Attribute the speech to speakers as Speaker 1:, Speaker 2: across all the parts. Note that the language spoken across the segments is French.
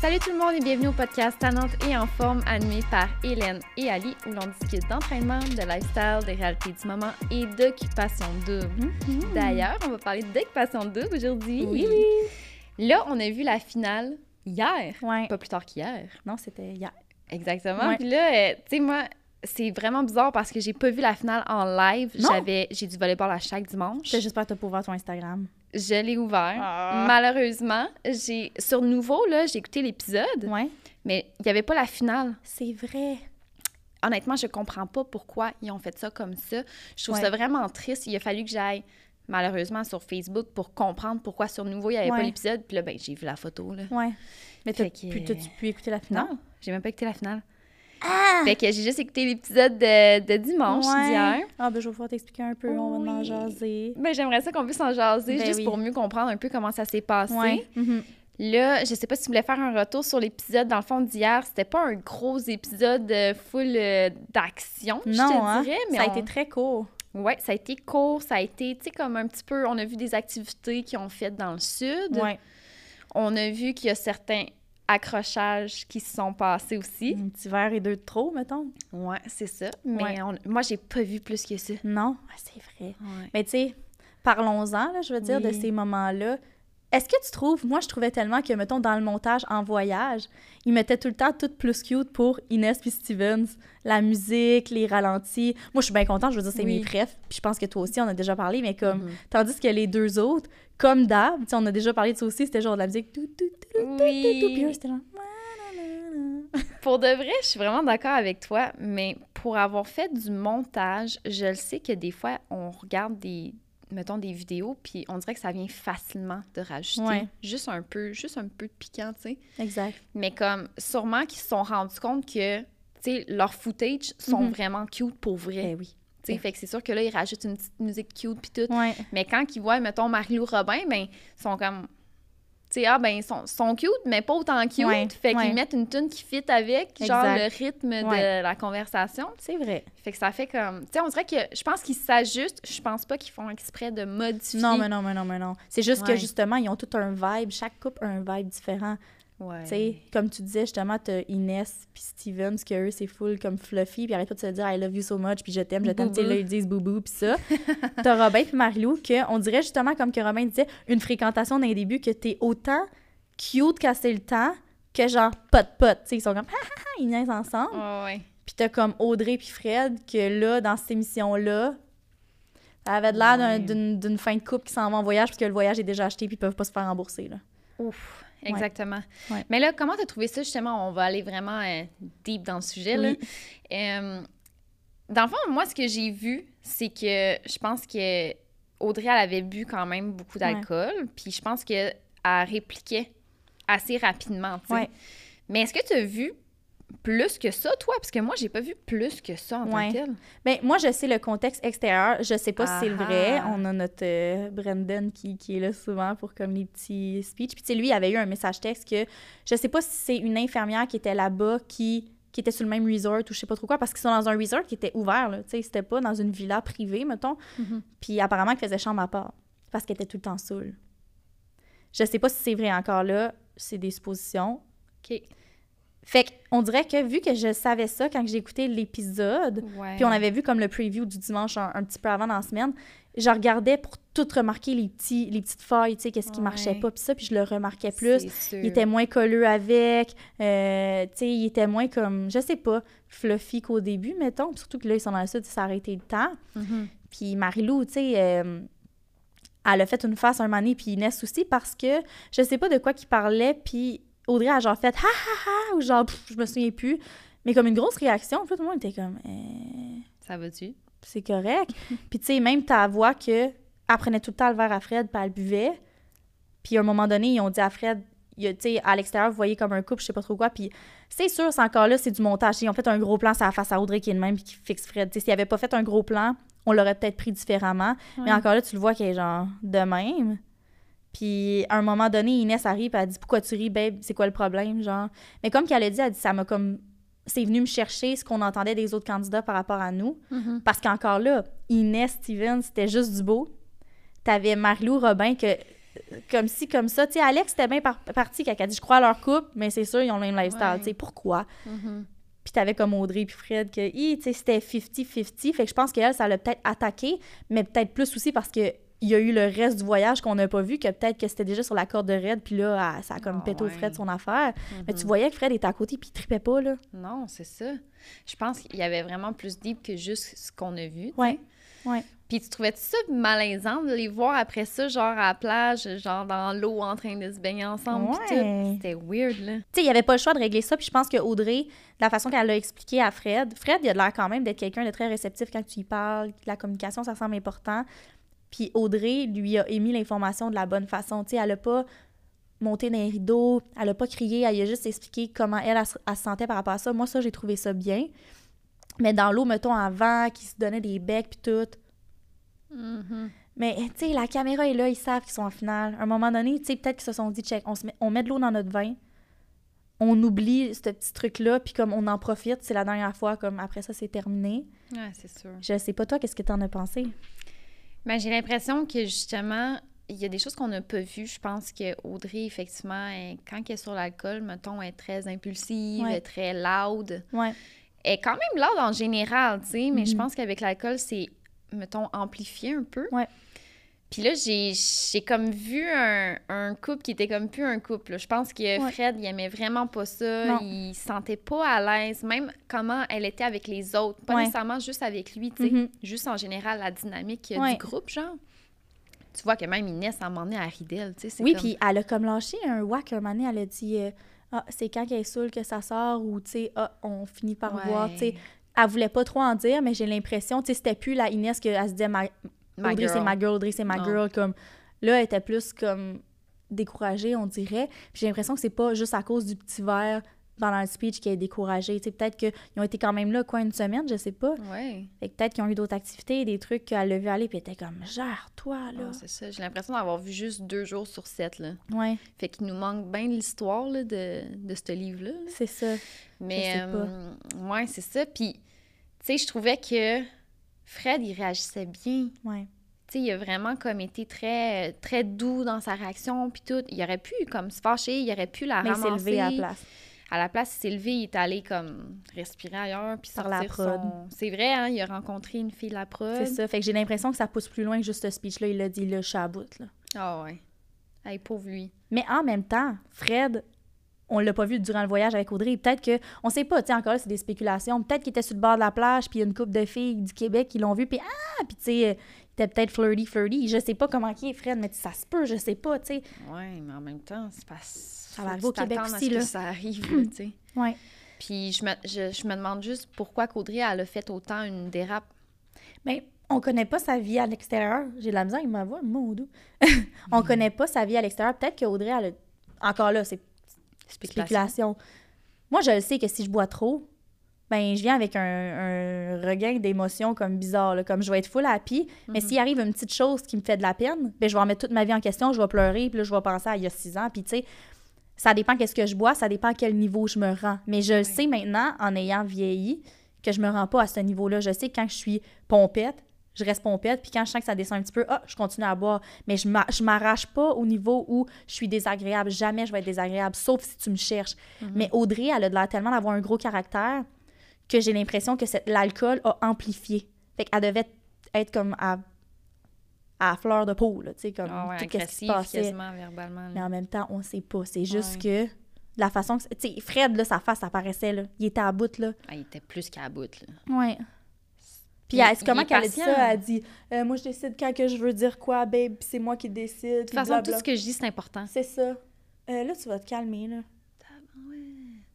Speaker 1: Salut tout le monde et bienvenue au podcast Tannante et en forme animé par Hélène et Ali où l'on discute d'entraînement, de lifestyle, des réalités du moment et d'occupation double.
Speaker 2: Mm-hmm.
Speaker 1: D'ailleurs, on va parler d'occupation double aujourd'hui.
Speaker 2: Oui,
Speaker 1: Là, on a vu la finale hier,
Speaker 2: Ouais.
Speaker 1: pas plus tard qu'hier.
Speaker 2: Non, c'était hier.
Speaker 1: Exactement.
Speaker 2: Ouais.
Speaker 1: Puis là, euh, tu sais, moi, c'est vraiment bizarre parce que j'ai pas vu la finale en live.
Speaker 2: Non.
Speaker 1: J'avais, j'ai du volleyball à chaque dimanche.
Speaker 2: J'espère juste pas te ouvert ton Instagram.
Speaker 1: Je l'ai ouvert.
Speaker 2: Ah.
Speaker 1: Malheureusement, j'ai sur Nouveau là, j'ai écouté l'épisode,
Speaker 2: Ouais.
Speaker 1: mais il y avait pas la finale.
Speaker 2: C'est vrai.
Speaker 1: Honnêtement, je comprends pas pourquoi ils ont fait ça comme ça. Je trouve
Speaker 2: Ouais.
Speaker 1: ça vraiment triste. Il a fallu que j'aille malheureusement sur Facebook pour comprendre pourquoi sur Nouveau il y avait pas l'épisode. Puis là, ben j'ai vu la photo là.
Speaker 2: Ouais. Mais t'as
Speaker 1: que-
Speaker 2: pu, t'as-tu pu écouter la finale?
Speaker 1: Non, j'ai même pas écouté la finale.
Speaker 2: Ah!
Speaker 1: Fait que j'ai juste écouté l'épisode de, de dimanche
Speaker 2: Ouais.
Speaker 1: d'hier.
Speaker 2: Ah, ben je vais pouvoir t'expliquer un peu. On va en
Speaker 1: Oui.
Speaker 2: jaser.
Speaker 1: Ben, j'aimerais ça qu'on puisse en jaser
Speaker 2: Ben
Speaker 1: juste
Speaker 2: oui.
Speaker 1: pour mieux comprendre un peu comment ça s'est passé.
Speaker 2: Ouais. Mhm.
Speaker 1: Là, je sais pas si tu voulais faire un retour sur l'épisode. Dans le fond, d'hier, c'était pas un gros épisode euh, full euh, d'action, je
Speaker 2: Non,
Speaker 1: te
Speaker 2: hein?
Speaker 1: dirais. Mais
Speaker 2: ça a
Speaker 1: on-
Speaker 2: été très court.
Speaker 1: Ouais, ça a été court. Ça a été, tu sais, comme un petit peu... On a vu des activités qu'ils ont faites dans le sud.
Speaker 2: Ouais.
Speaker 1: On a vu qu'il y a certains accrochages qui se sont passés aussi.
Speaker 2: Un petit verre et deux de trop, mettons.
Speaker 1: Ouais, c'est ça. Mais
Speaker 2: Ouais.
Speaker 1: on- moi, j'ai pas vu plus que ça.
Speaker 2: Non, Ah, c'est vrai.
Speaker 1: Ouais.
Speaker 2: Mais tu sais, parlons-en, je veux dire, de ces moments-là. Est-ce que tu trouves, moi je trouvais tellement que, mettons, dans le montage en voyage, ils mettaient tout le temps tout plus cute pour Inès puis Stevens. La musique, les ralentis. Moi je suis bien contente, je veux dire, c'est
Speaker 1: Oui.
Speaker 2: mes préf. Puis je pense que toi aussi, on a déjà parlé, mais comme.
Speaker 1: Mhm.
Speaker 2: Tandis que les deux autres, comme d'hab, tu sais, on a déjà parlé de ça aussi, c'était genre de la musique. Tout, tout, tout, tout, tout, tout, puis eux,
Speaker 1: Oui.
Speaker 2: c'était genre.
Speaker 1: Pour de vrai, je suis vraiment d'accord avec toi, mais pour avoir fait du montage, je le sais que des fois, on regarde des, mettons, des vidéos, puis on dirait que ça vient facilement de rajouter
Speaker 2: Ouais.
Speaker 1: juste un peu, juste un peu de piquant, tu sais.
Speaker 2: Exact.
Speaker 1: Mais comme, sûrement qu'ils se sont rendus compte que, tu sais, leurs footage sont
Speaker 2: Mhm.
Speaker 1: vraiment cute pour vrai.
Speaker 2: Ben oui.
Speaker 1: Tu sais, fait que c'est sûr que là, ils rajoutent une petite musique cute puis tout.
Speaker 2: Ouais.
Speaker 1: Mais quand ils voient, mettons, Marie-Lou Robin, ben, ils sont comme. Sais, ah, ben, ils sont, sont cute, mais pas autant cute.
Speaker 2: Ouais,
Speaker 1: Fait qu'ils
Speaker 2: ouais.
Speaker 1: mettent une tune qui fit avec, genre, le rythme de la conversation.
Speaker 2: C'est vrai.
Speaker 1: Fait que ça fait comme. Tu sais, on dirait que. Je pense qu'ils s'ajustent. Je pense pas qu'ils font exprès de modifier.
Speaker 2: Non, mais non, mais non, mais non. C'est juste que justement, ils ont tout un vibe. Chaque couple a un vibe différent.
Speaker 1: Ouais.
Speaker 2: Tu sais, comme tu disais, justement, t'as Inès puis Steven, ce que eux, c'est full comme fluffy, puis arrête pas de se dire I love you so much, puis je t'aime, je t'aime. Tu là, ils disent boubou, puis ça. t'as Robin puis Marilou, que on dirait justement, comme que Robin disait, une fréquentation dans les débuts, que t'es autant cute c'est le temps, que genre pot-pot. Tu sais, ils sont comme, ha ha ha, ils niaisent ensemble.
Speaker 1: Ouais.
Speaker 2: Puis t'as comme Audrey puis Fred, que là, dans cette émission-là, ça avait de l'air d'un-
Speaker 1: Ouais.
Speaker 2: d'une d'une fin de couple qui s'en va en voyage, parce que le voyage est déjà acheté, puis ils peuvent pas se faire rembourser, là.
Speaker 1: Ouf. Exactement.
Speaker 2: Ouais.
Speaker 1: Mais là, comment t'as trouvé ça, justement? On va aller vraiment euh, deep dans le sujet, là. Euh, dans le fond, moi, ce que j'ai vu, c'est que je pense que Audrey, elle avait bu quand même beaucoup d'alcool, puis je pense qu'elle répliquait assez rapidement, tu.
Speaker 2: Ouais.
Speaker 1: Mais est-ce que tu as vu plus que ça, toi? Parce que moi, j'ai pas vu plus que ça en tant
Speaker 2: Ouais.
Speaker 1: que tel.
Speaker 2: Ben, moi, je sais le contexte extérieur. Je sais pas si c'est vrai. On a notre euh, Brendan qui, qui est là souvent pour comme les petits speeches. Puis, tu sais, lui, il avait eu un message texte que je sais pas si c'est une infirmière qui était là-bas qui, qui était sur le même resort ou je sais pas trop quoi, parce qu'ils sont dans un resort qui était ouvert, là. Tu sais, c'était pas dans une villa privée, mettons.
Speaker 1: Mhm.
Speaker 2: Puis, apparemment, qu'il faisait chambre à part parce qu'elle était tout le temps saoule. Je sais pas si c'est vrai encore là. C'est des suppositions.
Speaker 1: OK.
Speaker 2: Fait qu'on dirait que vu que je savais ça quand j'ai écouté l'épisode, puis on avait vu comme le preview du dimanche un, un petit peu avant dans la semaine. Je regardais pour tout remarquer les, petits, les petites failles, tu sais, qu'est-ce qui marchait pas, puis ça, puis je le remarquais plus. Il était moins colleux avec, euh, tu sais, il était moins comme, je sais pas, fluffy qu'au début, mettons. Puis surtout que là, ils sont dans le sud, ça a arrêté le temps.
Speaker 1: Mhm.
Speaker 2: Puis Marilou, tu sais, euh, elle a fait une face un moment donné, puis Inès aussi, parce que je sais pas de quoi qu'il parlait, puis Audrey a genre fait ha ha ha, ou genre, pff, je me souviens plus. Mais comme une grosse réaction, tout le monde était comme, euh,
Speaker 1: Ça va-tu?
Speaker 2: c'est correct. puis tu sais, même ta voix que elle prenait tout le temps le verre à Fred, puis elle buvait. Puis à un moment donné, ils ont dit à Fred, tu sais, à l'extérieur, vous voyez comme un couple, je sais pas trop quoi. Puis c'est sûr, c'est encore là, c'est du montage. Ils ont fait un gros plan la face à Audrey qui est le même, puis qui fixe Fred. S'ils n'avaient pas fait un gros plan, on l'aurait peut-être pris différemment. Mais encore là, tu le vois qu'elle est genre de même. Puis à un moment donné, Inès arrive, puis elle dit Pourquoi tu ris, babe? C'est quoi le problème genre? Mais comme qu'elle a dit, elle dit Ça m'a comme. C'est venu me chercher ce qu'on entendait des autres candidats par rapport à nous.
Speaker 1: Mhm.
Speaker 2: Parce qu'encore là, Inès, Steven, c'était juste du beau. T'avais Marilou Robin que comme ci, comme ça. Tu sais, Alex, c'était bien par- parti quand elle a dit, je crois à leur couple, mais c'est sûr, ils ont le même lifestyle.
Speaker 1: Ouais.
Speaker 2: Tu sais, pourquoi?
Speaker 1: Mhm.
Speaker 2: Puis t'avais comme Audrey puis Fred que, tu sais, c'était 50-50. Fait que je pense qu'elle, ça l'a peut-être attaqué, mais peut-être plus aussi parce que il y a eu le reste du voyage qu'on n'a pas vu, que peut-être que c'était déjà sur la corde de raide, puis là, elle- ça a comme
Speaker 1: Ah
Speaker 2: pété au. Fred son affaire. Mais tu voyais que Fred était à côté, puis il tripait pas, là.
Speaker 1: Non, c'est ça. Je pense qu'il y avait vraiment plus deep que juste ce qu'on a vu. tu sais.
Speaker 2: Ouais.
Speaker 1: Puis tu trouvais ça malaisant de les voir après ça, genre à la plage, genre dans l'eau en train de se baigner ensemble
Speaker 2: Ouais.
Speaker 1: C'était weird, là.
Speaker 2: Tu sais, il n'y avait pas le choix de régler ça. Puis je pense que Audrey, de la façon qu'elle l'a expliqué à Fred, Fred, il a l'air quand même d'être quelqu'un de très réceptif quand tu y parles. La communication, ça semble important. Puis Audrey lui a émis l'information de la bonne façon. Tu sais, elle n'a pas monté dans les rideaux, elle n'a pas crié, elle a juste expliqué comment elle, elle, se- elle se sentait par rapport à ça. Moi, ça, j'ai trouvé ça bien. Mais dans l'eau, mettons, avant, qui se donnait des becs puis tout.
Speaker 1: Mhm.
Speaker 2: Mais, tu sais, la caméra est là, ils savent qu'ils sont en finale. À un moment donné, tu sais, peut-être qu'ils se sont dit, check, on, se met, on met de l'eau dans notre vin, on oublie ce petit truc-là, puis comme on en profite, c'est la dernière fois, comme après ça, c'est terminé.
Speaker 1: Ouais, c'est sûr.
Speaker 2: Je sais pas, toi, qu'est-ce que t'en as pensé?
Speaker 1: Ben, j'ai l'impression que justement, il y a des choses qu'on n'a pas vues. Je pense que Audrey, effectivement, elle- quand elle est sur l'alcool, mettons, elle est très impulsive,
Speaker 2: Ouais.
Speaker 1: elle est très loud.
Speaker 2: Ouais.
Speaker 1: Elle est quand même loud en général, tu sais, mais je
Speaker 2: Mhm.
Speaker 1: pense qu'avec l'alcool, c'est, mettons, amplifié un peu.
Speaker 2: Ouais.
Speaker 1: Puis là, j'ai, j'ai comme vu un, un couple qui était comme plus un couple. là. Je pense que
Speaker 2: Ouais.
Speaker 1: Fred, il aimait vraiment pas ça.
Speaker 2: Non.
Speaker 1: Il se sentait pas à l'aise, même comment elle était avec les autres. Pas
Speaker 2: Ouais.
Speaker 1: nécessairement juste avec lui, tu sais.
Speaker 2: Mhm.
Speaker 1: Juste en général, la dynamique euh,
Speaker 2: Ouais.
Speaker 1: du groupe, genre. Tu vois que même Inès, à un moment donné, elle tu sais.
Speaker 2: Oui,
Speaker 1: comme-
Speaker 2: puis elle a comme lâché un whack un moment donné, elle a dit euh, Ah, c'est quand qu'elle est saoule que ça sort, ou tu sais, ah, on finit par voir, tu sais. Elle voulait pas trop en dire, mais j'ai l'impression, tu sais, c'était plus la Inès qu'elle se disait ma,
Speaker 1: My
Speaker 2: Audrey, c'est ma girl, Audrey, c'est ma
Speaker 1: Non.
Speaker 2: girl. Comme, là, elle était plus comme découragée, on dirait. Puis j'ai l'impression que c'est pas juste à cause du petit verre pendant le speech qu'elle est sais, peut-être qu'ils ont été quand même là, quoi, une semaine, je sais pas.
Speaker 1: Ouais.
Speaker 2: Fait que peut-être qu'ils ont eu d'autres activités, des trucs qu'elle a vu aller, puis elle était comme, gère-toi, là.
Speaker 1: Ah, c'est ça. J'ai l'impression d'avoir vu juste deux jours sur sept, là.
Speaker 2: ouais,
Speaker 1: Fait qu'il nous manque bien l'histoire, là, de, de ce livre-là. là.
Speaker 2: c'est ça.
Speaker 1: Mais,
Speaker 2: sais pas.
Speaker 1: euh, ouais, c'est ça. Puis, tu sais, je trouvais que Fred, il réagissait bien.
Speaker 2: Ouais.
Speaker 1: Tu sais, il a vraiment comme été très, très doux dans sa réaction, puis tout. Il aurait pu, comme, se fâcher, il aurait pu la
Speaker 2: Mais il s'est
Speaker 1: ramasser.
Speaker 2: levé à la place.
Speaker 1: À la place, il s'est levé, il est allé, comme, respirer ailleurs, puis
Speaker 2: Par
Speaker 1: sortir
Speaker 2: la prod.
Speaker 1: son... C'est vrai, hein, il a rencontré une fille de la prod.
Speaker 2: C'est ça. Fait que j'ai l'impression que ça pousse plus loin que juste ce speech-là. Il l'a dit, là, je suis à bout, là.
Speaker 1: Ah ouais. Hey, pauvre lui.
Speaker 2: Mais en même temps, Fred, on l'a pas vu durant le voyage avec Audrey. Peut-être que, on sait pas, tu sais, encore là, c'est des spéculations. Peut-être qu'il était sur le bord de la plage, puis il y a une couple de filles du Québec qui l'ont vu, puis ah, puis tu sais, euh, il était peut-être flirty, flirty. Je sais pas comment qui est Fred, mais ça se peut, je sais pas, tu sais.
Speaker 1: Ouais, mais en même temps, c'est pas... Ça
Speaker 2: va arriver au Québec aussi, là.
Speaker 1: que ça arrive, là, tu sais.
Speaker 2: Ouais.
Speaker 1: Puis je me, je, je me demande juste pourquoi qu'Audrey, elle a fait autant une dérape.
Speaker 2: Mais on connaît pas sa vie à l'extérieur. J'ai de la misère ma voix, mon doux. on connaît pas sa vie à l'extérieur. Peut-être qu'Audrey, elle a... Encore là, c'est spéculation. Moi, je le sais que si je bois trop, ben je viens avec un, un regain d'émotions comme bizarre, là, comme je vais être full happy, mais s'il arrive une petite chose qui me fait de la peine, ben je vais remettre toute ma vie en question, je vais pleurer, puis là, je vais penser à il y a six ans, puis tu sais, ça dépend qu'est-ce que je bois, ça dépend à quel niveau je me rends. Mais je le sais maintenant, en ayant vieilli, que je me rends pas à ce niveau-là. Je sais que quand je suis pompette, je reste pompette, puis quand je sens que ça descend un petit peu, ah, je continue à boire. Mais je m'a- je m'arrache pas au niveau où je suis désagréable. Jamais je vais être désagréable, sauf si tu me cherches. Mais Audrey, elle a de l'air tellement d'avoir un gros caractère que j'ai l'impression que l'alcool a amplifié. Fait qu'elle devait être comme à, à fleur de peau, là, tu sais, comme
Speaker 1: ouais,
Speaker 2: tout ce qui se passait.
Speaker 1: quasiment, verbalement.
Speaker 2: Mais en même temps, on sait pas. C'est juste
Speaker 1: Ouais.
Speaker 2: que la façon que... Tu sais, Fred, là, sa face apparaissait, là. Il était à bout, là.
Speaker 1: Ah, il était plus qu'à bout, là.
Speaker 2: Ouais. Puis elle- comment qu'elle dit ça? Elle dit euh, Moi, je décide quand que je veux dire quoi, babe, puis c'est moi qui décide.
Speaker 1: De toute façon, tout ce que je dis, c'est important.
Speaker 2: C'est ça. Euh, là, tu vas te calmer, là.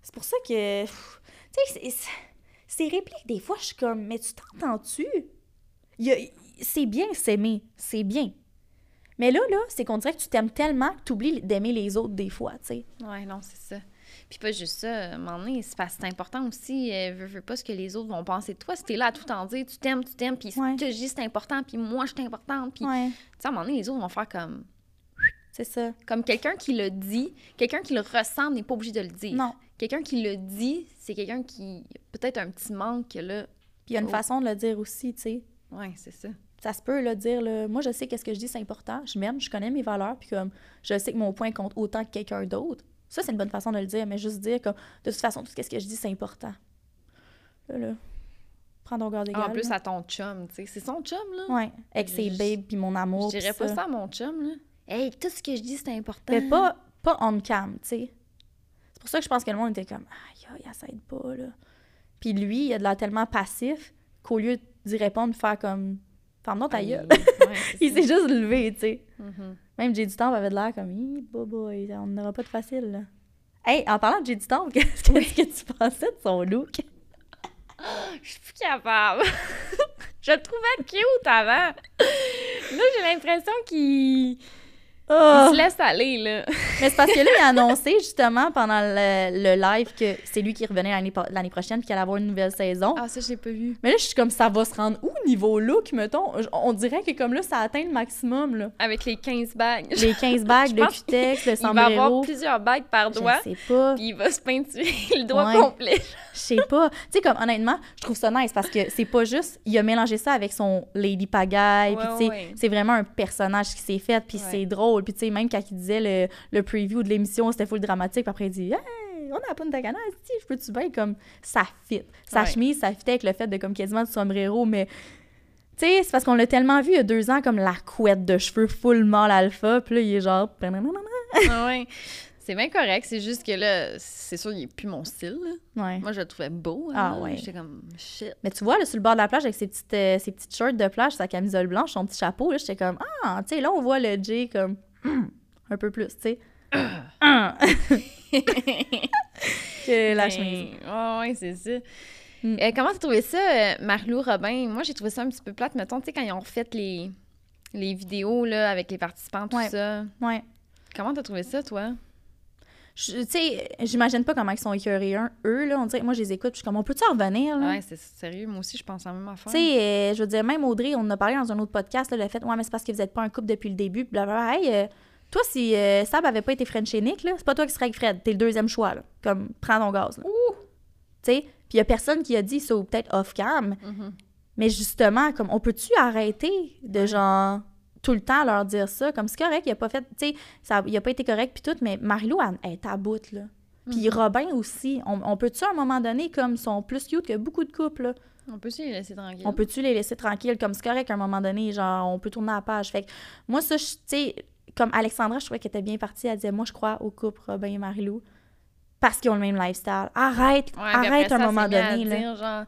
Speaker 2: C'est pour ça que. Tu sais, ces répliques, des fois, je suis comme Mais tu t'entends-tu? C'est bien s'aimer, c'est bien. Mais là, là, c'est qu'on dirait que tu t'aimes tellement que tu oublies d'aimer les autres des fois, tu sais.
Speaker 1: Ouais, non, c'est ça. Puis pas juste ça, à un moment donné, c'est important aussi, euh, veux, veux pas ce que les autres vont penser de toi. Si t'es là à tout en dire, tu t'aimes, tu t'aimes, puis
Speaker 2: Ouais.
Speaker 1: ce que je dis, c'est important, puis moi, je suis importante, puis...
Speaker 2: Ouais,
Speaker 1: Tu sais, à un moment donné, les autres vont faire comme...
Speaker 2: c'est ça.
Speaker 1: Comme quelqu'un qui le dit, quelqu'un qui le ressent n'est pas obligé de le dire.
Speaker 2: Non.
Speaker 1: Quelqu'un qui le dit, c'est quelqu'un qui... Peut-être un petit manque, que là...
Speaker 2: Puis il y a une
Speaker 1: Oh.
Speaker 2: façon de le dire aussi, tu sais.
Speaker 1: Ouais, c'est ça.
Speaker 2: ça se peut, là, dire, là, moi, je sais qu'est-ce que je dis, c'est important. Je m'aime, je connais mes valeurs, puis comme, je sais que mon point compte autant que quelqu'un d'autre. Ça, c'est une bonne façon de le dire, mais juste dire, comme, de toute façon, tout ce que je dis, c'est important. Là, là, prends ton garde égal.
Speaker 1: En plus,
Speaker 2: là.
Speaker 1: à ton chum, tu sais. C'est son chum, là?
Speaker 2: Ouais, avec ses babes, puis mon amour.
Speaker 1: Je dirais pas ça à mon chum, là. Hey, tout ce que je dis, c'est important.
Speaker 2: Mais pas, pas on cam, tu sais. C'est pour ça que je pense que le monde était comme, aïe, aïe, ça aide pas, là. Puis lui, il a de l'air tellement passif qu'au lieu d'y répondre, faire comme, ferme-moi ta
Speaker 1: Aïe,
Speaker 2: gueule.
Speaker 1: ouais,
Speaker 2: Il s'est juste levé, tu sais.
Speaker 1: Mhm.
Speaker 2: Même Temple avait de l'air comme, hi, boy, on n'aura pas de facile, là. Hey, en parlant de du Temple, qu'est-ce que, qu'est-ce que tu pensais de son look?
Speaker 1: Je suis plus capable. je le trouvais cute avant. Là, j'ai l'impression qu'il il
Speaker 2: Oh!
Speaker 1: se laisse aller, là.
Speaker 2: Mais c'est parce que là, il a annoncé justement pendant le, le live que c'est lui qui revenait l'année, prochaine puis qu'il allait avoir une nouvelle saison.
Speaker 1: Ah, ça, je l'ai pas vu.
Speaker 2: Mais là, je suis comme, ça va se rendre où niveau look, mettons? On dirait que comme là, ça atteint le maximum, là.
Speaker 1: Avec les 15 bagues.
Speaker 2: Les 15 bagues, le cutex, le
Speaker 1: Il va avoir plusieurs bagues par doigt,
Speaker 2: Je sais pas.
Speaker 1: puis il va se peinturer le doigt
Speaker 2: Ouais.
Speaker 1: complet.
Speaker 2: Je sais pas. Tu sais, comme honnêtement, je trouve ça nice parce que c'est pas juste. Il a mélangé ça avec son Lady Pagaille. puis tu sais,
Speaker 1: ouais.
Speaker 2: c'est vraiment un personnage qui s'est fait. Puis c'est drôle. Puis tu sais, même quand il disait le, le preview de l'émission, c'était full dramatique. Puis après, il dit Hey, on a pas de tagana, si, je peux-tu bien comme ça fit? Sa
Speaker 1: Ouais.
Speaker 2: chemise, ça fitait avec le fait de comme quasiment du sombrero, mais. Tu sais, c'est parce qu'on l'a tellement vu il y a deux ans comme la couette de cheveux full mâle alpha. Puis là, il est genre.
Speaker 1: Ah ouais. C'est bien correct, c'est juste que là, c'est sûr, il est plus mon style.
Speaker 2: Ouais.
Speaker 1: Moi, je le trouvais beau. hein.
Speaker 2: Ah ouais.
Speaker 1: J'étais comme, shit.
Speaker 2: Mais tu vois, là, sur le bord de la plage, avec ses petites, euh, ses petites shorts de plage, sa camisole blanche, son petit chapeau, là, j'étais comme, ah, tu sais, là, on voit le J comme, un peu plus, tu sais. Que la
Speaker 1: Ben,
Speaker 2: chemise.
Speaker 1: Ouais, ouais, c'est ça.
Speaker 2: Mm.
Speaker 1: Euh, comment t'as trouvé ça, euh, Marie-Lou Robin? Moi, j'ai trouvé ça un petit peu plate. Mettons, tu sais, quand ils ont refait les, les vidéos là, avec les participants, tout
Speaker 2: Ouais.
Speaker 1: ça.
Speaker 2: Ouais.
Speaker 1: Comment t'as trouvé ça, toi?
Speaker 2: Tu sais, j'imagine pas comment ils sont écœurés, eux, là, on dirait, moi, je les écoute, je suis comme, on peut-tu en revenir, là?
Speaker 1: Ouais, c'est sérieux. Moi aussi, je pense à la même affaire.
Speaker 2: Tu sais, euh, je veux dire, même Audrey, on en a parlé dans un autre podcast, là, le fait, ouais, mais c'est parce que vous êtes pas un couple depuis le début, blablabla. Hey, euh, toi, si euh, Sab avait pas été French et Nick, là, c'est pas toi qui serais avec Fred, t'es le deuxième choix, là. Comme, prends ton gaz, là. Tu sais, puis y a personne qui a dit ça, ou peut-être off-cam,
Speaker 1: Mhm.
Speaker 2: mais justement, comme, on peut-tu arrêter de, genre, tout le temps leur dire ça? Comme, c'est correct, il a pas fait, tu sais, ça- il a pas été correct, puis tout, mais Marilou, elle, elle est à bout, là. Puis
Speaker 1: Mhm.
Speaker 2: Robin aussi. On, on peut-tu, à un moment donné, comme, sont plus cute que beaucoup de couples, là?
Speaker 1: On peut aussi les laisser tranquilles?
Speaker 2: On peut-tu les laisser tranquilles? Comme c'est correct à un moment donné, genre, on peut tourner la page. Fait que moi, ça, tu sais, comme Alexandra, je trouvais qu'elle était bien partie. Elle disait, moi, je crois au couple Robin et Marilou parce qu'ils ont le même lifestyle. Arrête,
Speaker 1: Ouais,
Speaker 2: arrête à
Speaker 1: ça,
Speaker 2: un moment donné, là.
Speaker 1: dire, genre,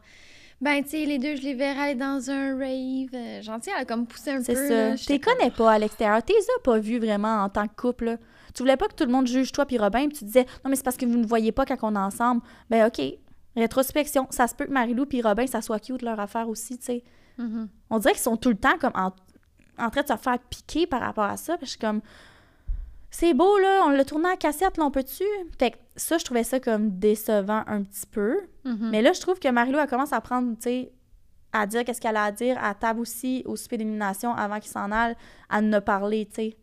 Speaker 1: ben, tu sais, les deux, je les verrai aller dans un rave. Sais, elle a comme poussé un peu.
Speaker 2: C'est ça. Tu les connais pas à l'extérieur. Tu les as pas vus vraiment en tant que couple, là. Tu voulais pas que tout le monde juge toi puis Robin, puis tu disais, non, mais c'est parce que vous ne voyez pas quand on est ensemble. Ben, OK. Rétrospection. Ça se peut que Marilou puis Robin, ça soit cute leur affaire aussi, tu sais.
Speaker 1: Mhm.
Speaker 2: On dirait qu'ils sont tout le temps comme en, en train de se faire piquer par rapport à ça. Puis je suis comme, c'est beau, là, on l'a tourné à cassette, là, on peut-tu? Fait que ça, je trouvais ça comme décevant un petit peu.
Speaker 1: Mhm.
Speaker 2: Mais là, je trouve que Marilou, elle commence à prendre, tu sais, à dire qu'est-ce qu'elle a à dire, à table aussi, au souper d'élimination, avant qu'il s'en aille, à nous parler, tu sais.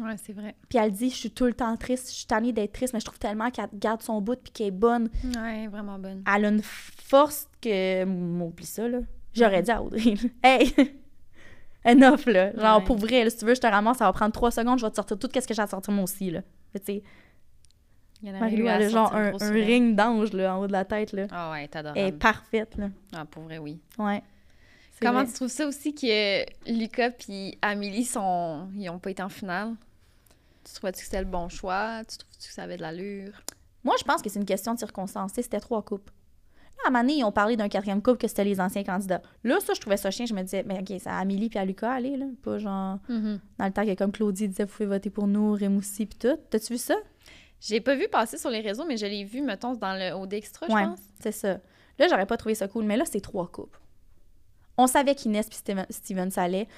Speaker 1: Ouais, c'est vrai.
Speaker 2: Puis elle dit, je suis tout le temps triste, je suis tannée d'être triste, mais je trouve tellement qu'elle garde son bout puis qu'elle est bonne.
Speaker 1: Ouais, vraiment bonne.
Speaker 2: Elle a une force que... M'oublie ça, là. J'aurais dit à Audrey, hey! Enough, là. Genre,
Speaker 1: Ouais.
Speaker 2: pour vrai, là, si tu veux, je te ramasse, ça va prendre trois secondes, je vais te sortir tout ce que j'ai à sortir moi aussi, là. Tu sais,
Speaker 1: à
Speaker 2: elle a genre un, un ring d'ange, là, en haut de la tête, là.
Speaker 1: Ah ouais, t'es
Speaker 2: Elle est parfaite, là.
Speaker 1: Ah, pour vrai, oui.
Speaker 2: Ouais.
Speaker 1: Comment
Speaker 2: vrai.
Speaker 1: tu trouves ça aussi que Lucas puis Amélie sont... Ils ont pas été en finale? Tu trouvais-tu que c'était le bon choix? Tu trouves-tu que ça avait de l'allure?
Speaker 2: Moi, je pense que c'est une question de circonstance. C'était trois couples. À un moment donné, ils ont parlé d'un quatrième couple que c'était les anciens candidats. Là, ça, je trouvais ça chien. Je me disais, mais OK, c'est à Amélie puis à Lucas, allez, là. Pas genre dans le temps que, comme Claudie disait, vous pouvez voter pour nous, Rémoussi puis tout. T'as-tu vu ça?
Speaker 1: J'ai pas vu passer sur les réseaux, mais je l'ai vu, mettons, dans le OD Extra, je
Speaker 2: Ouais.
Speaker 1: pense.
Speaker 2: C'est ça. Là, j'aurais pas trouvé ça cool, mais là, c'est trois couples. On savait qu'Inès puis Steven, Steven ça allait.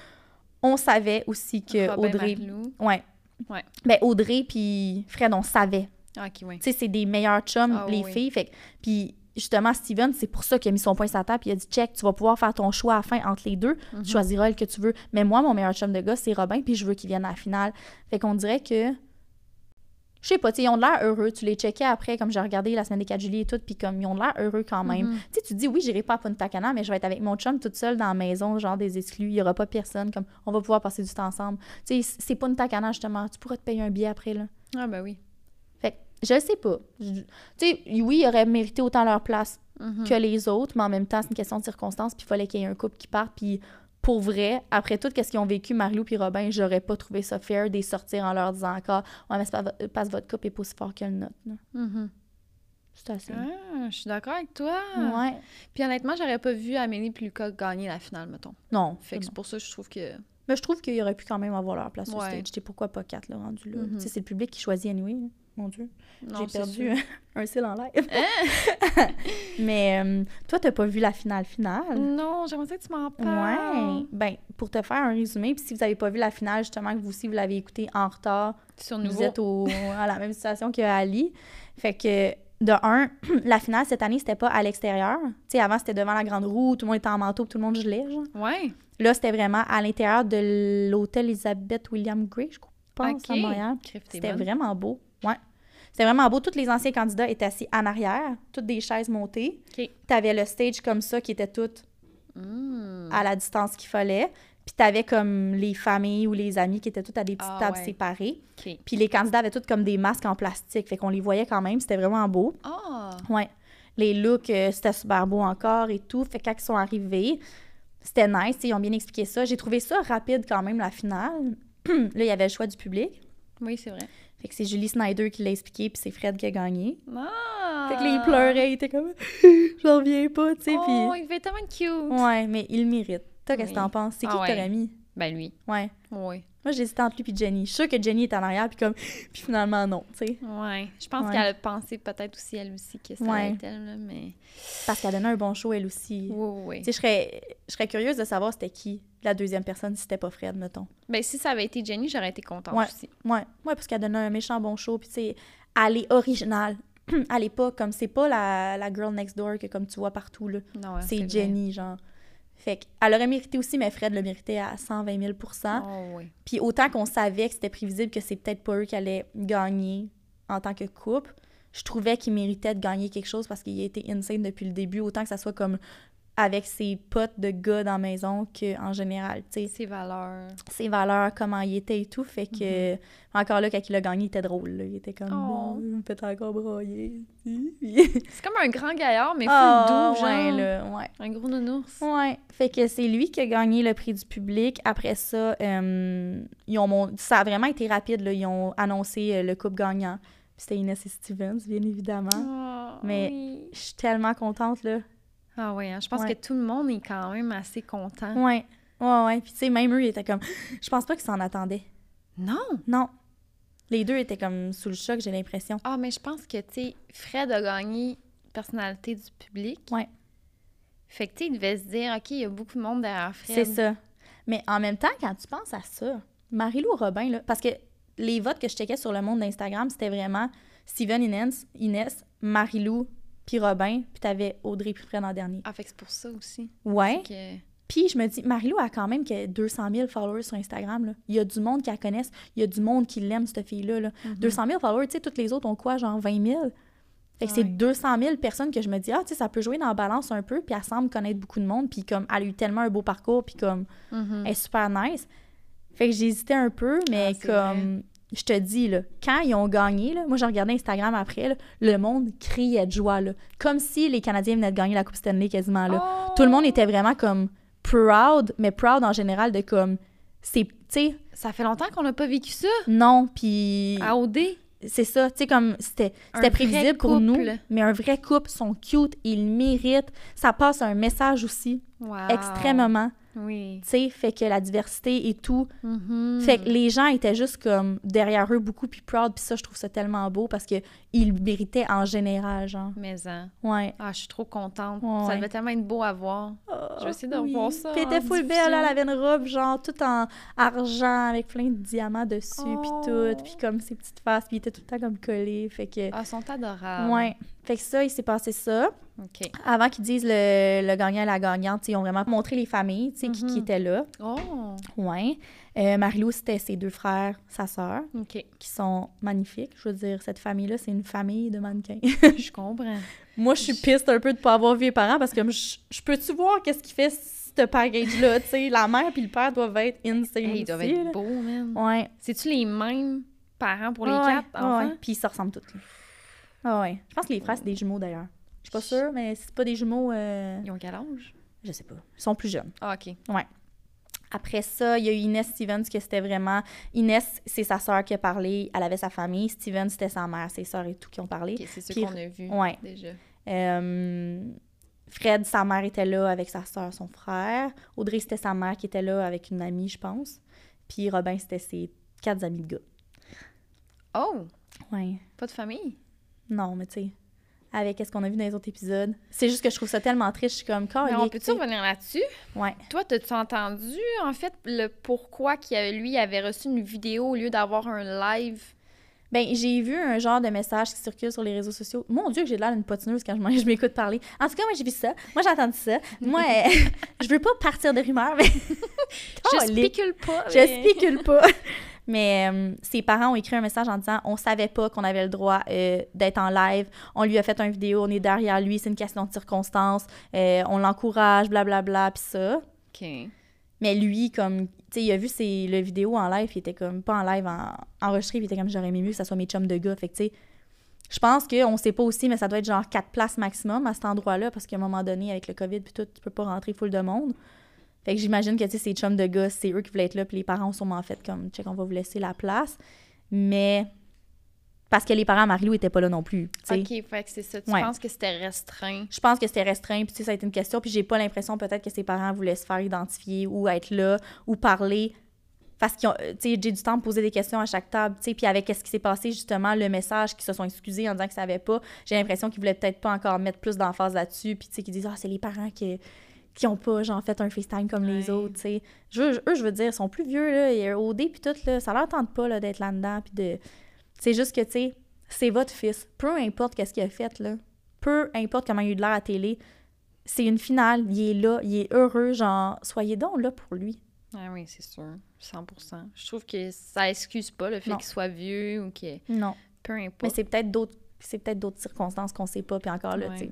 Speaker 2: On savait aussi que
Speaker 1: Robin,
Speaker 2: Audrey.
Speaker 1: Marie-Lou.
Speaker 2: Ouais.
Speaker 1: Ouais.
Speaker 2: Ben, Audrey puis Fred, on savait.
Speaker 1: Ah, ok, oui.
Speaker 2: Tu sais, c'est des meilleurs chums,
Speaker 1: Ah,
Speaker 2: les
Speaker 1: oui.
Speaker 2: filles. Fait puis justement, Steven, c'est pour ça qu'il a mis son point sur la table. Il a dit check, tu vas pouvoir faire ton choix à la fin entre les deux.
Speaker 1: Mhm.
Speaker 2: Tu choisiras le que tu veux. Mais moi, mon meilleur chum de gars, c'est Robin, puis je veux qu'il vienne à la finale. Fait qu'on dirait que je sais pas, tu sais, ils ont de l'air heureux. Tu les checkais après, comme j'ai regardé la semaine des 4 juillet et tout, puis comme ils ont de l'air heureux quand même.
Speaker 1: Mhm.
Speaker 2: Tu sais, tu dis, oui, j'irai pas à Punta Cana, mais je vais être avec mon chum toute seule dans la maison, genre des exclus. Il y aura pas personne, comme on va pouvoir passer du temps ensemble. Tu sais, c'est Punta Cana, justement. Tu pourras te payer un billet après, là.
Speaker 1: Ah, ben oui.
Speaker 2: Je sais pas. Tu sais, oui, ils auraient mérité autant leur place
Speaker 1: Mhm.
Speaker 2: que les autres, mais en même temps, c'est une question de circonstances, puis il fallait qu'il y ait un couple qui parte, puis pour vrai, après tout ce qu'ils ont vécu, Marilou puis Robin, j'aurais pas trouvé ça fair de les sortir en leur disant encore « Ouais, mais c'est pas votre couple est pas aussi fort que le nôtre.
Speaker 1: Mhm.
Speaker 2: C'est assez.
Speaker 1: Ah, je suis d'accord avec toi.
Speaker 2: Ouais.
Speaker 1: Puis honnêtement, j'aurais pas vu Amélie et Lucas gagner la finale, mettons.
Speaker 2: Non.
Speaker 1: Fait que c'est pour ça que je trouve que.
Speaker 2: Mais je trouve qu'il aurait pu quand même avoir leur place au
Speaker 1: Ouais.
Speaker 2: stage. Tu sais, pourquoi pas quatre, là, rendu là. Sais, c'est le public qui choisit anyway. là. Mon Dieu. J'ai perdu un cil en live. mais euh, toi, t'as pas vu la finale finale?
Speaker 1: Non, j'aimerais ça que tu m'en parles.
Speaker 2: Ouais. Ben, pour te faire un résumé, puis si vous avez pas vu la finale, justement, que vous aussi, vous l'avez écouté en retard,
Speaker 1: Sur
Speaker 2: vous êtes au, à la même situation que Ali. Fait que, de un, la finale cette année, c'était pas à l'extérieur. Tu sais, avant, c'était devant la grande roue, tout le monde était en manteau, tout le monde gelait, genre.
Speaker 1: Ouais.
Speaker 2: Là, c'était vraiment à l'intérieur de l'hôtel Elizabeth William Gray, je pense, à
Speaker 1: Ok.
Speaker 2: Montréal.
Speaker 1: Crif, t'es
Speaker 2: C'était vraiment beau. Ouais. C'était vraiment beau. Tous les anciens candidats étaient assis en arrière, toutes des chaises montées.
Speaker 1: OK.
Speaker 2: T'avais le stage comme ça qui était tout
Speaker 1: Mm.
Speaker 2: à la distance qu'il fallait. Puis t'avais comme les familles ou les amis qui étaient toutes à des petites
Speaker 1: Ah,
Speaker 2: tables
Speaker 1: ouais.
Speaker 2: séparées. Puis les candidats avaient tous comme des masques en plastique. Fait qu'on les voyait quand même. C'était vraiment beau.
Speaker 1: Ah!
Speaker 2: Ouais. Les looks, euh, c'était super beau encore et tout. Fait que quand ils sont arrivés, c'était nice. Ils ont bien expliqué ça. J'ai trouvé ça rapide quand même, la finale. là, il y avait le choix du public.
Speaker 1: Oui, c'est vrai.
Speaker 2: Fait que c'est Julie Snyder qui l'a expliqué, puis c'est Fred qui a gagné.
Speaker 1: Ah!
Speaker 2: Fait que là, il pleurait, il était comme « J'en reviens pas », tu sais.
Speaker 1: Oh,
Speaker 2: puis-
Speaker 1: il fait tellement cute!
Speaker 2: Ouais, mais il le mérite. Toi, qu'est-ce que t'en penses? C'est qui
Speaker 1: Ah
Speaker 2: que
Speaker 1: ouais.
Speaker 2: t'aurais mis?
Speaker 1: Ben lui.
Speaker 2: Ouais.
Speaker 1: Oui.
Speaker 2: Moi, j'hésitais entre lui puis Jenny. Je suis sûre que Jenny est en arrière, puis comme... Puis finalement, non, tu sais.
Speaker 1: Ouais. Je pense
Speaker 2: Ouais.
Speaker 1: qu'elle a pensé peut-être aussi, elle aussi, que ça
Speaker 2: Ouais.
Speaker 1: allait être elle, là, mais...
Speaker 2: Parce qu'elle donnait un bon show, elle aussi.
Speaker 1: Oui, oui.
Speaker 2: Tu sais, je serais, je serais curieuse de savoir c'était qui la deuxième personne si c'était pas Fred, mettons.
Speaker 1: Ben, si ça avait été Jenny, j'aurais été contente
Speaker 2: Ouais.
Speaker 1: aussi.
Speaker 2: Ouais, ouais parce qu'elle donnait un méchant bon show, puis tu sais, elle est originale. elle est pas comme, c'est pas la, la girl next door que comme tu vois partout, là.
Speaker 1: Non, ouais,
Speaker 2: c'est
Speaker 1: vrai.
Speaker 2: Jenny, genre. Fait qu'elle aurait mérité aussi, mais Fred le méritait à 120 000
Speaker 1: Oh, oui.
Speaker 2: Puis autant qu'on savait que c'était prévisible que c'est peut-être pas eux qui allaient gagner en tant que couple, je trouvais qu'il méritait de gagner quelque chose parce qu'il a été insane depuis le début, autant que ça soit comme avec ses potes de gars dans la maison qu'en général, tu sais,
Speaker 1: Ses valeurs.
Speaker 2: ses valeurs, comment il était et tout, fait que encore là, quand il a gagné, il était drôle, là. il était comme.
Speaker 1: Oh.
Speaker 2: bon, il me fait encore broyer.
Speaker 1: C'est comme un grand gaillard, mais full
Speaker 2: Ah,
Speaker 1: doux, genre.
Speaker 2: ouais, là, ouais.
Speaker 1: Un gros nounours.
Speaker 2: Ouais, fait que c'est lui qui a gagné le prix du public. Après ça, euh, ils ont ça a vraiment été rapide. Là. Ils ont annoncé euh, le couple gagnant. C'était Inès et Stevens, bien évidemment.
Speaker 1: Ah,
Speaker 2: Mais-
Speaker 1: oui.
Speaker 2: Je suis tellement contente, là.
Speaker 1: Ah oui, hein, je pense
Speaker 2: Ouais.
Speaker 1: que tout le monde est quand même assez content.
Speaker 2: Ouais, ouais, ouais. Puis tu sais, même eux, ils étaient comme... Je pense pas qu'ils s'en attendaient.
Speaker 1: Non!
Speaker 2: Non. Les deux étaient comme sous le choc, j'ai l'impression.
Speaker 1: Ah, mais je pense que, tu sais, Fred a gagné personnalité du public.
Speaker 2: Ouais.
Speaker 1: Fait que, tu sais, il devait se dire, OK, il y a beaucoup de monde derrière Fred.
Speaker 2: C'est ça. Mais en même temps, quand tu penses à ça, Marie-Lou Robin, là, parce que les votes que je checkais sur le monde d'Instagram, c'était vraiment Steven Inès, Inès Marie-Lou, puis Robin, puis t'avais Audrey puis Fred en dernier.
Speaker 1: Ah, fait que c'est pour ça aussi.
Speaker 2: Ouais.
Speaker 1: Que...
Speaker 2: Puis je me dis, Marie-Lou a quand même que 200 000 followers sur Instagram. Là. Il y a du monde qui la connaissent. Il y a du monde qui l'aime, cette fille-là. là.
Speaker 1: Mhm.
Speaker 2: 200 000 followers, tu sais, toutes les autres ont quoi, genre 20 000? Fait que c'est
Speaker 1: Ouais.
Speaker 2: 200 000 personnes que je me dis, ah, tu sais, ça peut jouer dans la balance un peu, puis elle semble connaître beaucoup de monde, puis comme, elle a eu tellement un beau parcours, puis comme,
Speaker 1: Mhm.
Speaker 2: elle est super nice. Fait que j'hésitais un peu, mais
Speaker 1: Ah,
Speaker 2: comme, je te dis, là, quand ils ont gagné, là, moi, j'ai regardé Instagram après, là, le monde criait de joie, là, comme si les Canadiens venaient de gagner la Coupe Stanley quasiment, là.
Speaker 1: Oh!
Speaker 2: Tout le monde était vraiment comme proud, mais proud en général de comme, c'est, tu sais,
Speaker 1: Ça fait longtemps qu'on n'a pas vécu ça
Speaker 2: non, puis
Speaker 1: à OD.
Speaker 2: c'est ça, tu sais, comme c'était c'était prévisible pour nous, mais un vrai couple, sont cute, ils méritent, ça passe un message aussi,
Speaker 1: Wow.
Speaker 2: extrêmement,
Speaker 1: Oui.
Speaker 2: tu sais, fait que la diversité et tout,
Speaker 1: Mhm.
Speaker 2: fait que les gens étaient juste comme derrière eux beaucoup puis proud, puis ça, je trouve ça tellement beau parce que ils le méritaient en général, genre.
Speaker 1: Mais hein.
Speaker 2: Ouais.
Speaker 1: Ah, je suis trop contente.
Speaker 2: Ouais,
Speaker 1: Ça devait tellement être beau à voir. Je vais essayer de
Speaker 2: Oui.
Speaker 1: revoir ça
Speaker 2: Puis était full belle, elle avait une robe genre tout en argent avec plein de diamants dessus puis
Speaker 1: Oh.
Speaker 2: tout, puis comme ses petites faces, puis il était tout le temps comme collé, fait que
Speaker 1: Ah, sont adorables.
Speaker 2: ouais. Fait que ça, il s'est passé ça. Avant qu'ils disent le, le gagnant et la gagnante, ils ont vraiment montré les familles tu sais, qui, qui
Speaker 1: Mhm.
Speaker 2: étaient là.
Speaker 1: Oh,
Speaker 2: Ouais. Euh, Marie-Lou, c'était ses deux frères, sa sœur,
Speaker 1: OK.
Speaker 2: qui sont magnifiques. Je veux dire, cette famille-là, c'est une famille de mannequins.
Speaker 1: Je comprends.
Speaker 2: Moi, je suis piste un peu de pas avoir vu les parents parce que je, je peux-tu voir qu'est-ce qui fait ce package-là, tu sais? La mère puis le père doivent être insane
Speaker 1: Hey, ils doivent
Speaker 2: aussi,
Speaker 1: être
Speaker 2: là.
Speaker 1: beaux, man.
Speaker 2: Ouais.
Speaker 1: C'est-tu les mêmes parents pour les
Speaker 2: Ouais,
Speaker 1: quatre enfants?
Speaker 2: Puis ils se ressemblent tous. Ah ouais. Je pense que les frères, c'est des jumeaux, d'ailleurs. Suis pas sûre, mais c'est pas des jumeaux... euh,
Speaker 1: Ils ont quel âge?
Speaker 2: Je sais pas. Ils sont plus jeunes.
Speaker 1: Ah, OK.
Speaker 2: Après ça, il y a eu Inès Stevens, que c'était vraiment... Inès, c'est sa sœur qui a parlé. Elle avait sa famille. Steven, c'était sa mère, ses sœurs et tout qui ont parlé.
Speaker 1: C'est ce qu'on a vu
Speaker 2: Ouais.
Speaker 1: déjà.
Speaker 2: Euh, Fred, sa mère était là avec sa soeur, son frère. Audrey, c'était sa mère qui était là avec une amie, je pense. Puis Robin, c'était ses quatre amis de gars.
Speaker 1: Oh!
Speaker 2: Ouais.
Speaker 1: Pas de famille?
Speaker 2: Non, mais tu sais, avec ce qu'on a vu dans les autres épisodes. C'est juste que je trouve ça tellement triste. Je suis comme,
Speaker 1: Mais
Speaker 2: Calique,
Speaker 1: on
Speaker 2: tu
Speaker 1: peut-tu revenir là-dessus?
Speaker 2: Ouais.
Speaker 1: Toi, t'as-tu entendu, en fait, le pourquoi qu'il lui avait reçu une vidéo au lieu d'avoir un live?
Speaker 2: Ben, j'ai vu un genre de message qui circule sur les réseaux sociaux. Mon Dieu, que j'ai l'air d'une potineuse quand je, je m'écoute parler. En tout cas, moi, j'ai vu ça. Moi, j'ai entendu ça. Moi, euh, je veux pas partir de rumeurs, mais...
Speaker 1: Je spécule pas.
Speaker 2: Je
Speaker 1: mais-
Speaker 2: spécule pas. Mais euh, ses parents ont écrit un message en disant on savait pas qu'on avait le droit euh, d'être en live. On lui a fait une vidéo, on est derrière lui, c'est une question de circonstance. euh, on l'encourage, blablabla, puis ça.
Speaker 1: OK.
Speaker 2: Mais lui, comme, tu sais, il a vu ses, le vidéo en live, il était comme, pas en live, en, enregistré, puis il était comme, j'aurais aimé mieux que ça soit mes chums de gars. Fait que, tu sais, je pense qu'on sait pas aussi, mais ça doit être genre quatre places maximum à cet endroit-là, parce qu'à un moment donné, avec le COVID, puis tout, tu peux pas rentrer full de monde. Fait que j'imagine que, tu sais, ces chums de gars, c'est eux qui voulaient être là, puis les parents ont sûrement fait comme, check, on va vous laisser la place. Mais, parce que les parents à Marie-Lou étaient pas là non plus, tu sais.
Speaker 1: OK, fait que c'est ça. Tu
Speaker 2: Ouais.
Speaker 1: penses que c'était restreint?
Speaker 2: Je pense que c'était restreint, puis tu sais, ça a été une question, puis j'ai pas l'impression peut-être que ses parents voulaient se faire identifier ou être là ou parler parce qu'ils ont, euh, tu sais, j'ai du temps de poser des questions à chaque table, tu sais, puis avec ce qui s'est passé, justement, le message qu'ils se sont excusés en disant qu'ils savaient pas, j'ai l'impression qu'ils voulaient peut-être pas encore mettre plus d'emphase là-dessus, puis tu sais, qu'ils disent « Ah, c'est les parents qui, qui ont pas, genre, fait un FaceTime comme les autres, tu sais. Eux, je veux dire, ils sont plus vieux, là, et OD, puis tout, là, ça leur tente pas, là, d'être là-dedans, puis de... C'est juste que, tu sais, c'est votre fils. Peu importe qu'est-ce qu'il a fait, là. Peu importe comment il a eu de l'air à la télé. C'est une finale. Il est là. Il est heureux. Genre, soyez donc là pour lui.
Speaker 1: Ah oui, c'est sûr. 100 Je trouve que ça excuse pas le fait qu'il soit vieux ou que...
Speaker 2: Non.
Speaker 1: Peu
Speaker 2: Mais
Speaker 1: importe.
Speaker 2: c'est peut-être d'autres c'est peut-être d'autres circonstances qu'on sait pas. Puis encore là,
Speaker 1: Ouais.
Speaker 2: tu sais,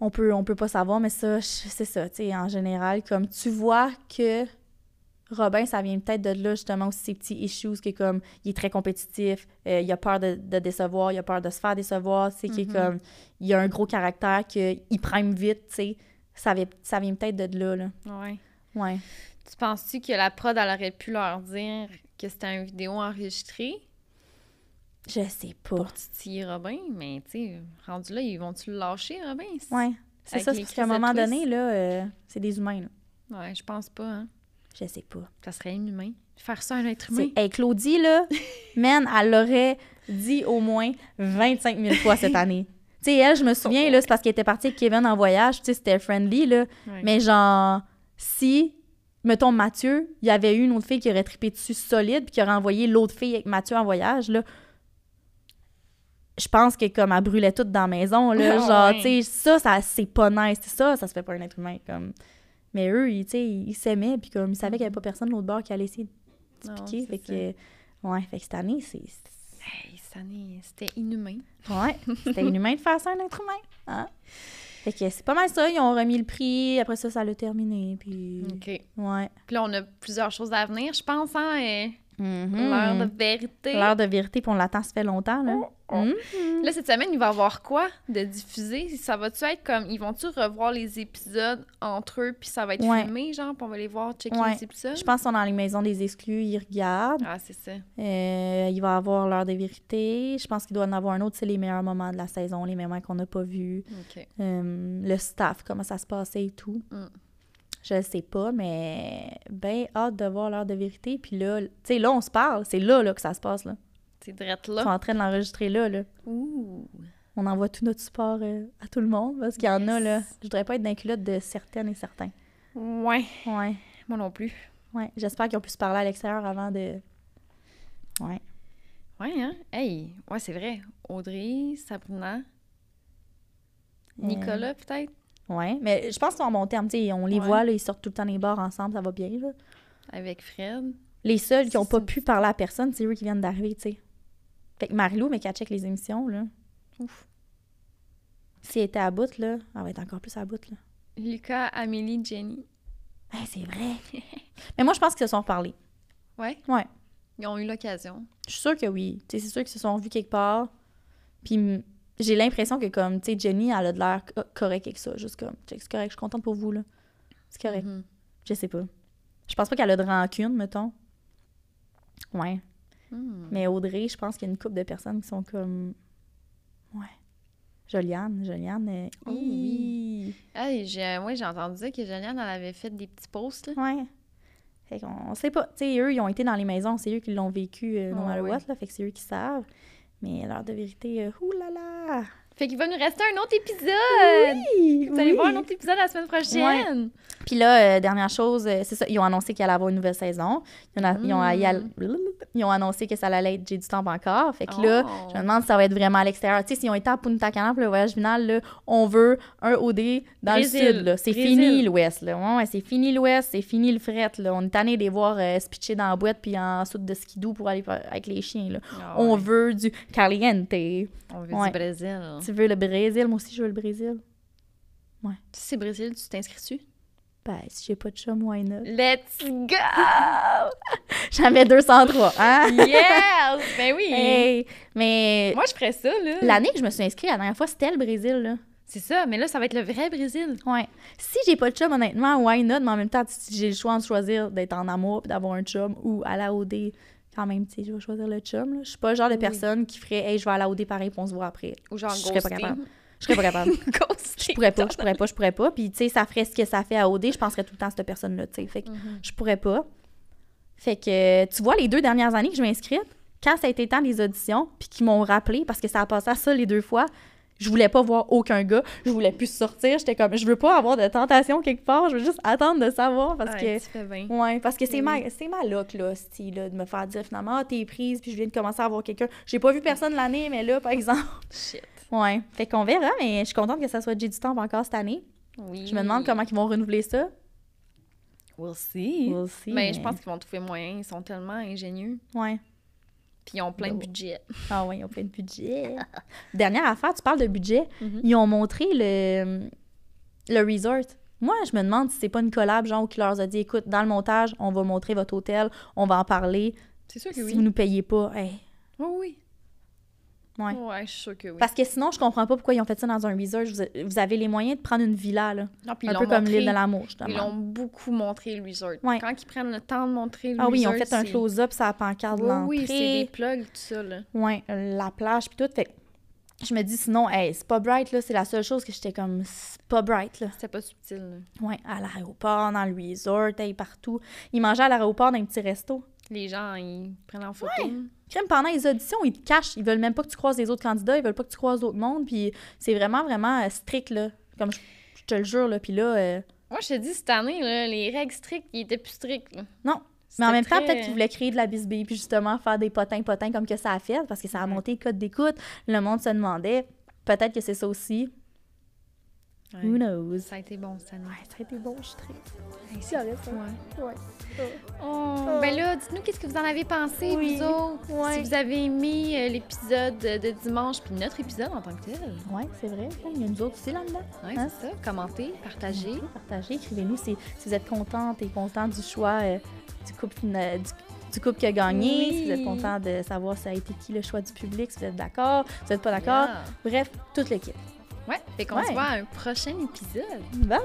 Speaker 2: on peut, on peut pas savoir. Mais ça, c'est ça, tu sais, en général. Comme tu vois que Robin, ça vient peut-être de là, justement, aussi ces petits issues, que comme, il est très compétitif, euh, il a peur de, de décevoir, il a peur de se faire décevoir, c'est qu'il est
Speaker 1: Mhm.
Speaker 2: comme, il a un gros caractère, qu'il prime vite, tu sais. Ça vient, ça vient peut-être de là, là.
Speaker 1: Ouais.
Speaker 2: Ouais.
Speaker 1: Tu penses-tu que la prod, elle aurait pu leur dire que c'était une vidéo enregistrée?
Speaker 2: Je sais pas.
Speaker 1: pour titiller Robin? Mais, tu sais, rendu là, ils vont-tu le lâcher, Robin?
Speaker 2: Ouais. C'est ça, parce qu'à un moment
Speaker 1: twist.
Speaker 2: donné, là, euh, c'est des humains, là.
Speaker 1: Ouais, je pense pas, hein.
Speaker 2: Je sais pas.
Speaker 1: Ça serait inhumain. Faire ça à un être humain.
Speaker 2: Hey, Claudie, là, man, elle l'aurait dit au moins 25 000 fois cette année. Tu sais, elle, je me souviens, là, c'est parce qu'elle était partie avec Kevin en voyage, tu sais, c'était friendly, là.
Speaker 1: Ouais.
Speaker 2: Mais genre, si, mettons, Mathieu, il y avait eu une autre fille qui aurait trippé dessus solide, puis qui aurait envoyé l'autre fille avec Mathieu en voyage, là, je pense que comme elle brûlait toute dans la maison, là,
Speaker 1: Ah
Speaker 2: genre,
Speaker 1: ouais.
Speaker 2: tu sais, ça, ça c'est pas nice, ça, ça se fait pas un être humain, comme... Mais eux, ils, tu sais, ils s'aimaient, puis comme, ils savaient qu'il y avait pas personne de l'autre bord qui allait essayer de
Speaker 1: Non,
Speaker 2: piquer, fait
Speaker 1: ça.
Speaker 2: que... Ouais, fait que cette année, c'est...
Speaker 1: Hey, cette année, c'était inhumain.
Speaker 2: Ouais, c'était inhumain de faire ça à un être humain, hein? Fait que c'est pas mal ça, ils ont remis le prix, après ça, ça l'a terminé, puis...
Speaker 1: OK.
Speaker 2: Ouais.
Speaker 1: Puis là, on a plusieurs choses à venir, je pense, hein? et
Speaker 2: Mhm.
Speaker 1: L'heure de vérité.
Speaker 2: L'heure de vérité, puis on l'attend, ça fait longtemps, là.
Speaker 1: oh.
Speaker 2: Mhm.
Speaker 1: Là, cette semaine, il va y avoir quoi de diffusé? Ça va-tu être comme... Ils vont-tu revoir les épisodes entre eux, puis ça va être
Speaker 2: Ouais.
Speaker 1: filmé, genre, puis on va les voir checker
Speaker 2: Ouais.
Speaker 1: les épisodes?
Speaker 2: Je pense qu'ils sont dans les maisons des exclus, ils regardent.
Speaker 1: Ah, c'est ça.
Speaker 2: Euh, il va avoir l'heure de vérité. Je pense qu'il doit en avoir un autre, c'est les meilleurs moments de la saison, les moments qu'on n'a pas vus. Euh, le staff, comment ça se passait et tout.
Speaker 1: Mm.
Speaker 2: Je le sais pas, mais ben hâte de voir l'heure de vérité. Puis là, tu sais, là, on se parle. C'est là, là que ça se passe, là.
Speaker 1: C'est drette
Speaker 2: Ils
Speaker 1: là.
Speaker 2: sont en train de l'enregistrer là, là.
Speaker 1: Ouh.
Speaker 2: On envoie tout notre support euh, à tout le monde parce qu'il y en a, là. Je voudrais pas être culottes de certaines et certains.
Speaker 1: Ouais.
Speaker 2: Ouais,
Speaker 1: Moi non plus.
Speaker 2: ouais. J'espère qu'ils ont pu se parler à l'extérieur avant de... Ouais.
Speaker 1: Ouais, hein? Hey, ouais, c'est vrai. Audrey, Sabrina. Nicolas, peut-être,
Speaker 2: Ouais, mais je pense qu'ils sont en bon terme. on les
Speaker 1: Ouais.
Speaker 2: voit, là, ils sortent tout le temps les bars ensemble, ça va bien. Là.
Speaker 1: avec Fred.
Speaker 2: Les seuls qui n'ont pas pu parler à personne, c'est eux qui viennent d'arriver, tu sais. Fait que Marilou, mais qu'elle check les émissions, là.
Speaker 1: Ouf.
Speaker 2: Si elle était à bout, là, elle va être encore plus à bout, là.
Speaker 1: Lucas, Amélie, Jenny.
Speaker 2: Hey, c'est vrai. mais moi, je pense qu'ils se sont reparlés.
Speaker 1: Ouais?
Speaker 2: Ouais.
Speaker 1: Ils ont eu l'occasion.
Speaker 2: Je suis sûre que oui. Tu sais, c'est sûr qu'ils se sont vus quelque part. Puis j'ai l'impression que, comme, tu sais, Jenny, elle a de l'air co- correcte avec ça. Juste comme, c'est correct, je suis contente pour vous, là. C'est correct.
Speaker 1: Mhm.
Speaker 2: Je sais pas. Je pense pas qu'elle a de rancune, mettons. Ouais.
Speaker 1: Hmm.
Speaker 2: Mais Audrey, je pense qu'il y a une couple de personnes qui sont comme. Ouais. Joliane, Joliane. euh,
Speaker 1: Oh, oui. Hey, j'ai, ouais, j'ai entendu dire que Juliane, elle avait fait des petits posts, là.
Speaker 2: Ouais. Fait qu'on on sait pas. Tu sais, eux, ils ont été dans les maisons, c'est eux qui l'ont vécu euh, no
Speaker 1: Ouais,
Speaker 2: matter
Speaker 1: ouais.
Speaker 2: what, là. Fait que c'est eux qui savent. Mais l'heure de vérité, euh, oulala!
Speaker 1: Fait qu'il va nous rester un autre épisode!
Speaker 2: Oui!
Speaker 1: Vous allez voir un autre épisode la semaine prochaine!
Speaker 2: Puis là, euh, dernière chose, euh, c'est ça, ils ont annoncé qu'il allait avoir une nouvelle saison. Ils ont, a- ils ont, ils annoncé que ça allait être J'ai du temps encore. Fait que là,
Speaker 1: Oh.
Speaker 2: je me demande si ça va être vraiment à l'extérieur. Tu sais, s'ils ont été à Punta Cana pour le voyage final, là, on veut un OD dans
Speaker 1: Brésil.
Speaker 2: le sud. là. C'est fini l'Ouest. Là. Ouais, ouais, c'est fini l'Ouest, c'est fini le fret. Là. On est tanné de les voir euh, se pitcher dans la boîte puis en soute de skidoo pour aller avec les chiens. Là.
Speaker 1: Ah
Speaker 2: On
Speaker 1: ouais.
Speaker 2: veut du caliente.
Speaker 1: On veut
Speaker 2: Ouais.
Speaker 1: du Brésil.
Speaker 2: Tu veux le Brésil? Moi aussi, je veux le Brésil.
Speaker 1: Si c'est Brésil, tu t'inscris-tu?
Speaker 2: Ben, si j'ai pas de chum, why not?
Speaker 1: Let's go!
Speaker 2: J'avais 203, hein?
Speaker 1: yes! Ben oui!
Speaker 2: Hey, mais
Speaker 1: Moi, je ferais ça, là.
Speaker 2: l'année que je me suis inscrite, la dernière fois, c'était le Brésil, là.
Speaker 1: C'est ça, mais là, ça va être le vrai Brésil.
Speaker 2: Ouais. Si j'ai pas de chum, honnêtement, why not? Mais en même temps, si j'ai le choix de choisir d'être en amour puis d'avoir un chum ou à la OD, quand même, tu sais, je vais choisir le chum. là. Je suis pas le genre de
Speaker 1: Oui.
Speaker 2: personne qui ferait, hey, je vais à la OD pareil, puis on se voit après.
Speaker 1: Ou genre
Speaker 2: Je serais pas capable. Je serais pas capable. Je pourrais pas, je pourrais pas, je pourrais pas. Puis, tu sais, ça ferait ce que ça fait à OD, je penserais tout le temps à cette personne-là, tu sais. Fait que
Speaker 1: Mhm.
Speaker 2: je pourrais pas. Fait que, tu vois, les deux dernières années que je m'inscrite, quand ça a été temps des auditions, puis qu'ils m'ont rappelé, parce que ça a passé à ça les deux fois, je voulais pas voir aucun gars, je voulais plus sortir, j'étais comme, je veux pas avoir de tentation quelque part, je veux juste attendre de savoir, parce
Speaker 1: Ouais,
Speaker 2: que...
Speaker 1: tu fais bien.
Speaker 2: Ouais, parce que c'est
Speaker 1: Oui.
Speaker 2: ma, c'est ma look, là, style, là, de me faire dire finalement, ah, t'es prise, puis je viens de commencer à avoir quelqu'un. J'ai pas vu personne l'année, mais là, par exemple.
Speaker 1: Shit.
Speaker 2: Ouais. Fait qu'on verra, mais je suis contente que ça soit J'ai du temps encore cette année.
Speaker 1: Oui.
Speaker 2: Je me demande comment ils vont renouveler ça.
Speaker 1: We'll see.
Speaker 2: We'll see,
Speaker 1: mais je pense qu'ils vont trouver moyen. Ils sont tellement ingénieux.
Speaker 2: Ouais.
Speaker 1: Puis ils ont plein de budget.
Speaker 2: Ah oui, ils ont plein de budget. Dernière affaire, tu parles de budget.
Speaker 1: Mhm.
Speaker 2: Ils ont montré le, le resort. Moi, je me demande si c'est pas une collab, genre, qui leur a dit écoute, dans le montage, on va montrer votre hôtel, on va en parler.
Speaker 1: C'est sûr que
Speaker 2: Si
Speaker 1: oui.
Speaker 2: vous nous payez pas, hey.
Speaker 1: Oui, oui.
Speaker 2: Ouais.
Speaker 1: Ouais, je suis sûre que oui.
Speaker 2: Parce que sinon, je comprends pas pourquoi ils ont fait ça dans un resort. Vous, avez les moyens de prendre une villa, là.
Speaker 1: Non, puis ils
Speaker 2: Un peu comme l'île de l'amour,
Speaker 1: Ils
Speaker 2: justement.
Speaker 1: l'ont beaucoup montré, le resort.
Speaker 2: Ouais.
Speaker 1: Quand ils prennent le temps de montrer le
Speaker 2: Ah oui, ils ont
Speaker 1: resort,
Speaker 2: fait un close-up sur la pancarte de
Speaker 1: Oui,
Speaker 2: l'entrée.
Speaker 1: oui, c'est des plugs, tout ça, là.
Speaker 2: Ouais, la plage puis tout. Fait que je me dis sinon, hey, c'est pas bright, là. C'est la seule chose que j'étais comme, c'est pas bright, là.
Speaker 1: C'était pas subtil, là.
Speaker 2: Ouais, à l'aéroport, dans le resort, hey, partout. Ils mangeaient à l'aéroport dans un petit resto.
Speaker 1: Les gens, ils prennent en photo.
Speaker 2: Crème, pendant les auditions, ils te cachent. Ils veulent même pas que tu croises les autres candidats. Ils veulent pas que tu croises d'autres mondes. Puis c'est vraiment, vraiment euh, strict, là. Comme je, je te le jure, là. Puis là, euh,
Speaker 1: Moi, je te dis, cette année, là, les règles strictes, ils étaient plus stricts, là.
Speaker 2: non. Mais en même temps, peut-être qu'ils voulaient créer de la bisbille, puis justement faire des potins-potins comme que ça a fait, parce que ça a
Speaker 1: Ouais.
Speaker 2: monté le code d'écoute. Le monde se demandait. Peut-être que c'est ça aussi.
Speaker 1: Ouais.
Speaker 2: Who knows?
Speaker 1: Ça a été bon, cette année.
Speaker 2: Ouais, ça a été bon, je suis très... Si, arrête ça.
Speaker 1: Ouais.
Speaker 2: Ouais.
Speaker 1: Oh, ben là, dites-nous qu'est-ce que vous en avez pensé,
Speaker 2: Oui.
Speaker 1: vous autres.
Speaker 2: Ouais.
Speaker 1: Si vous avez aimé euh, l'épisode de dimanche, puis notre épisode en tant que tel.
Speaker 2: Ouais, c'est vrai. Il y a nous autres aussi là-dedans.
Speaker 1: Ouais,
Speaker 2: Hein?
Speaker 1: c'est ça. Commentez, partagez.
Speaker 2: Partagez, écrivez-nous si, si vous êtes contente et content du choix euh, du, couple, du, du couple qui a gagné,
Speaker 1: Oui.
Speaker 2: si vous êtes content de savoir ça a été qui le choix du public, si vous êtes d'accord, si vous n'êtes pas d'accord.
Speaker 1: Yeah.
Speaker 2: Bref, toute l'équipe.
Speaker 1: Ouais, fait qu'on
Speaker 2: Ouais.
Speaker 1: se voit à un prochain épisode.
Speaker 2: Bye bye!